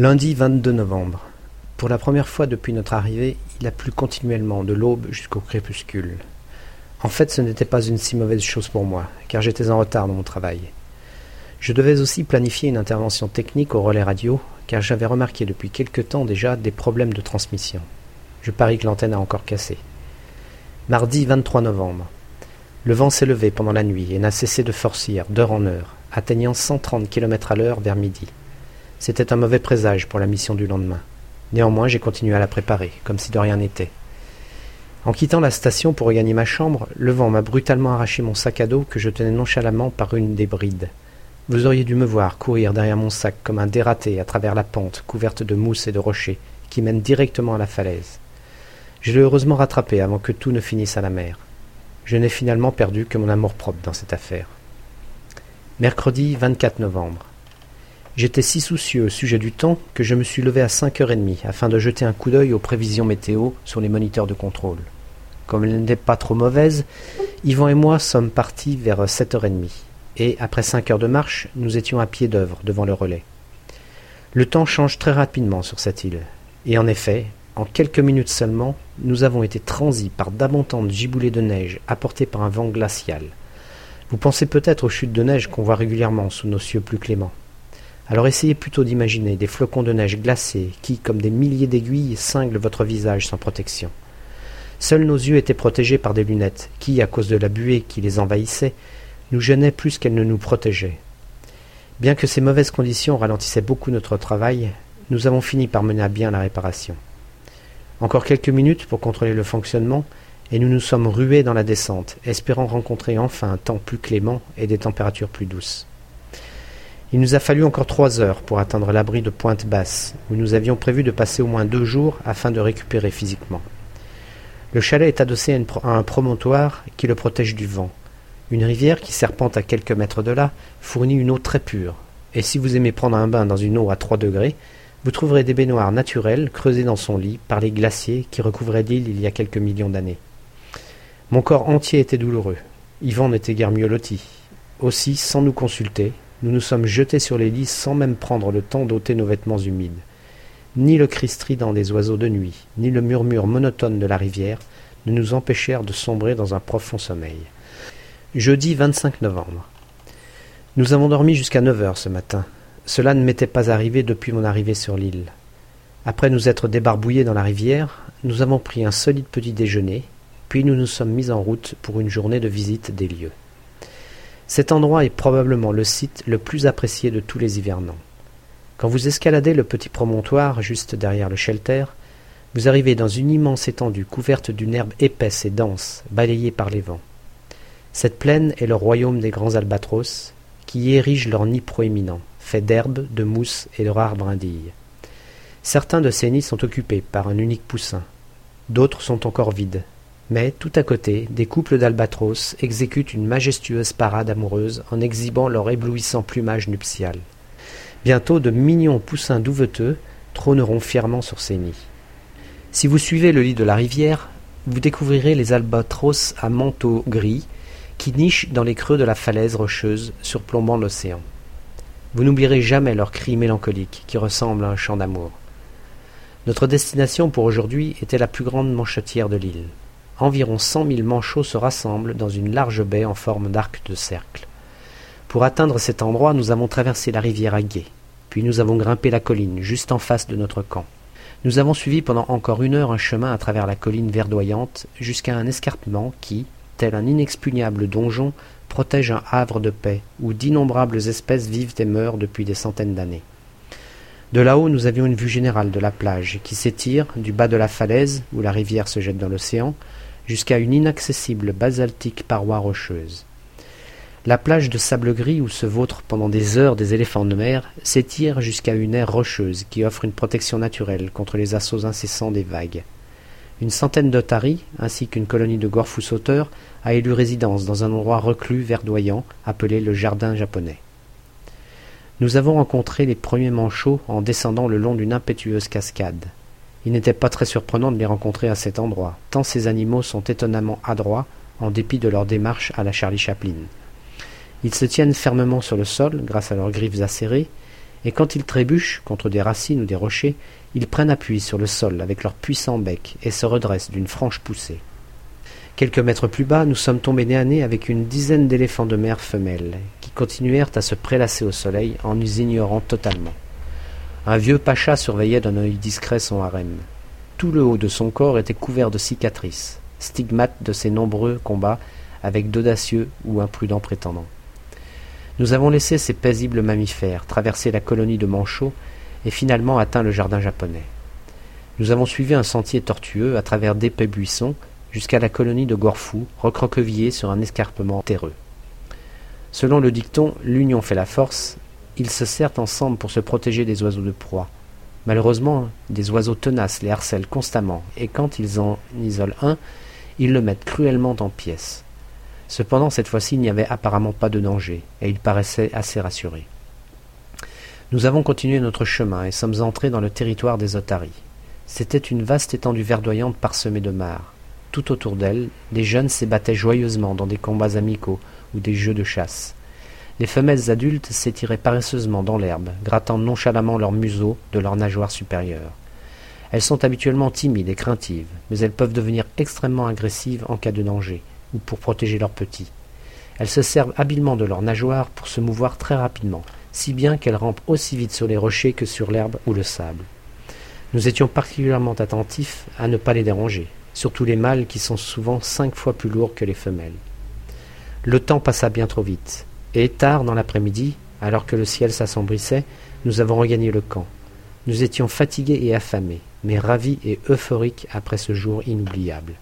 Lundi 22 novembre. Pour la première fois depuis notre arrivée, il a plu continuellement de l'aube jusqu'au crépuscule. En fait, ce n'était pas une si mauvaise chose pour moi, car j'étais en retard dans mon travail. Je devais aussi planifier une intervention technique au relais radio, car j'avais remarqué depuis quelque temps déjà des problèmes de transmission. Je parie que l'antenne a encore cassé. Mardi 23 novembre. Le vent s'est levé pendant la nuit et n'a cessé de forcir d'heure en heure, atteignant 130 km à l'heure vers midi. C'était un mauvais présage pour la mission du lendemain. Néanmoins, j'ai continué à la préparer, comme si de rien n'était. En quittant la station pour regagner ma chambre, le vent m'a brutalement arraché mon sac à dos que je tenais nonchalamment par une des brides. Vous auriez dû me voir courir derrière mon sac comme un dératé à travers la pente couverte de mousse et de rochers qui mène directement à la falaise. Je l'ai heureusement rattrapé avant que tout ne finisse à la mer. Je n'ai finalement perdu que mon amour-propre dans cette affaire. Mercredi 24 novembre. J'étais si soucieux au sujet du temps que je me suis levé à cinq heures et demie afin de jeter un coup d'œil aux prévisions météo sur les moniteurs de contrôle. Comme elles n'étaient pas trop mauvaises, Yvan et moi sommes partis vers sept heures et demie, et après cinq heures de marche, nous étions à pied d'œuvre devant le relais. Le temps change très rapidement sur cette île, et en effet, en quelques minutes seulement, nous avons été transis par d'abondantes giboulées de neige apportées par un vent glacial. Vous pensez peut-être aux chutes de neige qu'on voit régulièrement sous nos cieux plus cléments. Alors essayez plutôt d'imaginer des flocons de neige glacés qui, comme des milliers d'aiguilles, cinglent votre visage sans protection. Seuls nos yeux étaient protégés par des lunettes qui, à cause de la buée qui les envahissait, nous gênaient plus qu'elles ne nous protégeaient. Bien que ces mauvaises conditions ralentissaient beaucoup notre travail, nous avons fini par mener à bien la réparation. Encore quelques minutes pour contrôler le fonctionnement, et nous nous sommes rués dans la descente, espérant rencontrer enfin un temps plus clément et des températures plus douces. Il nous a fallu encore trois heures pour atteindre l'abri de Pointe Basse, où nous avions prévu de passer au moins deux jours afin de récupérer physiquement. Le chalet est adossé à, un promontoire qui le protège du vent. Une rivière qui serpente à quelques mètres de là fournit une eau très pure, et si vous aimez prendre un bain dans une eau à trois degrés, vous trouverez des baignoires naturelles creusées dans son lit par les glaciers qui recouvraient l'île il y a quelques millions d'années. Mon corps entier était douloureux. Yvan n'était guère mieux loti. Aussi, sans nous consulter, nous nous sommes jetés sur les lits sans même prendre le temps d'ôter nos vêtements humides. Ni le cri strident des oiseaux de nuit, ni le murmure monotone de la rivière ne nous empêchèrent de sombrer dans un profond sommeil. Jeudi 25 novembre. Nous avons dormi jusqu'à neuf heures ce matin. Cela ne m'était pas arrivé depuis mon arrivée sur l'île. Après nous être débarbouillés dans la rivière, nous avons pris un solide petit déjeuner, puis nous nous sommes mis en route pour une journée de visite des lieux. Cet endroit est probablement le site le plus apprécié de tous les hivernants. Quand vous escaladez le petit promontoire juste derrière le shelter, vous arrivez dans une immense étendue couverte d'une herbe épaisse et dense, balayée par les vents. Cette plaine est le royaume des grands albatros, qui y érigent leur nid proéminent, fait d'herbe, de mousse et de rares brindilles. Certains de ces nids sont occupés par un unique poussin, d'autres sont encore vides, mais, tout à côté, des couples d'albatros exécutent une majestueuse parade amoureuse en exhibant leur éblouissant plumage nuptial. Bientôt, de mignons poussins douveteux trôneront fièrement sur ces nids. Si vous suivez le lit de la rivière, vous découvrirez les albatros à manteau gris qui nichent dans les creux de la falaise rocheuse surplombant l'océan. Vous n'oublierez jamais leur cri mélancolique qui ressemble à un chant d'amour. Notre destination pour aujourd'hui était la plus grande manchetière de l'île environ cent mille manchots se rassemblent dans une large baie en forme d'arc de cercle. Pour atteindre cet endroit, nous avons traversé la rivière à gué, puis nous avons grimpé la colline juste en face de notre camp. Nous avons suivi pendant encore une heure un chemin à travers la colline verdoyante jusqu'à un escarpement qui, tel un inexpugnable donjon, protège un havre de paix où d'innombrables espèces vivent et meurent depuis des centaines d'années. De là-haut, nous avions une vue générale de la plage qui s'étire du bas de la falaise où la rivière se jette dans l'océan jusqu'à une inaccessible basaltique paroi rocheuse. La plage de sable gris où se vautrent pendant des heures des éléphants de mer s'étire jusqu'à une aire rocheuse qui offre une protection naturelle contre les assauts incessants des vagues. Une centaine d'otaries, ainsi qu'une colonie de gorfous sauteurs, a élu résidence dans un endroit reclus verdoyant appelé le jardin japonais. Nous avons rencontré les premiers manchots en descendant le long d'une impétueuse cascade. Il n'était pas très surprenant de les rencontrer à cet endroit, tant ces animaux sont étonnamment adroits, en dépit de leur démarche à la Charlie Chaplin. Ils se tiennent fermement sur le sol grâce à leurs griffes acérées, et quand ils trébuchent contre des racines ou des rochers, ils prennent appui sur le sol avec leur puissant bec et se redressent d'une franche poussée. Quelques mètres plus bas, nous sommes tombés nez à nez avec une dizaine d'éléphants de mer femelles, qui continuèrent à se prélasser au soleil en nous ignorant totalement. Un vieux pacha surveillait d'un œil discret son harem. Tout le haut de son corps était couvert de cicatrices, stigmates de ses nombreux combats avec d'audacieux ou imprudents prétendants. Nous avons laissé ces paisibles mammifères traverser la colonie de Manchot et finalement atteint le jardin japonais. Nous avons suivi un sentier tortueux à travers d'épais buissons jusqu'à la colonie de Gorfou, recroquevillée sur un escarpement terreux. Selon le dicton L'union fait la force, ils se serrent ensemble pour se protéger des oiseaux de proie. Malheureusement, des oiseaux tenaces les harcèlent constamment, et quand ils en isolent un, ils le mettent cruellement en pièces. Cependant, cette fois-ci, il n'y avait apparemment pas de danger, et ils paraissaient assez rassurés. Nous avons continué notre chemin et sommes entrés dans le territoire des otaries. C'était une vaste étendue verdoyante parsemée de mares. Tout autour d'elle, les jeunes s'ébattaient joyeusement dans des combats amicaux ou des jeux de chasse. Les femelles adultes s'étiraient paresseusement dans l'herbe, grattant nonchalamment leur museau de leur nageoire supérieure. Elles sont habituellement timides et craintives, mais elles peuvent devenir extrêmement agressives en cas de danger, ou pour protéger leurs petits. Elles se servent habilement de leur nageoire pour se mouvoir très rapidement, si bien qu'elles rampent aussi vite sur les rochers que sur l'herbe ou le sable. Nous étions particulièrement attentifs à ne pas les déranger, surtout les mâles qui sont souvent cinq fois plus lourds que les femelles. Le temps passa bien trop vite, et tard dans l'après-midi, alors que le ciel s'assombrissait, nous avons regagné le camp. Nous étions fatigués et affamés, mais ravis et euphoriques après ce jour inoubliable.